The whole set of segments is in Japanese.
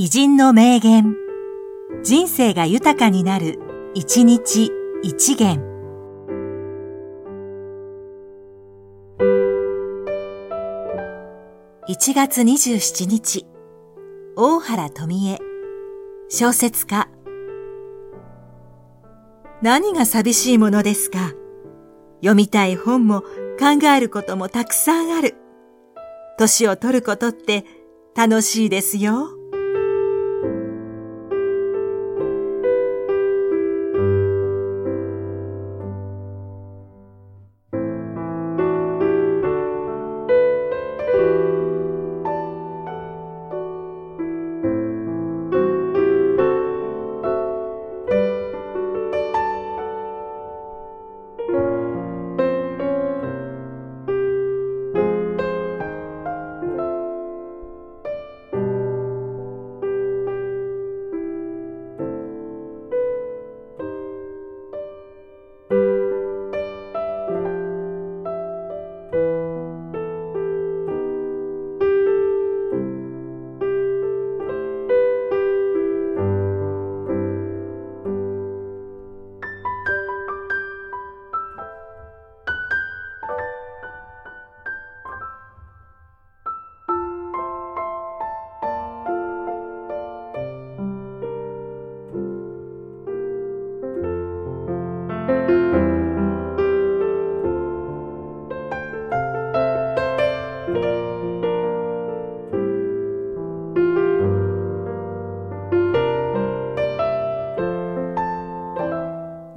偉人の名言。人生が豊かになる、一日一元。1月27日、大原富江、小説家。何が寂しいものですか読みたい本も考えることもたくさんある。年を取ることって楽しいですよ。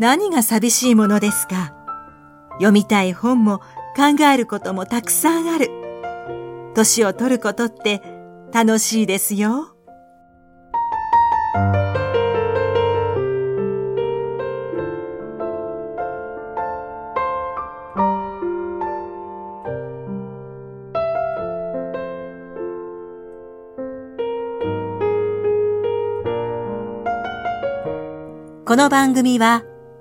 何が寂しいものですか？読みたい本も考えることもたくさんある。年を取ることって楽しいですよ。この番組は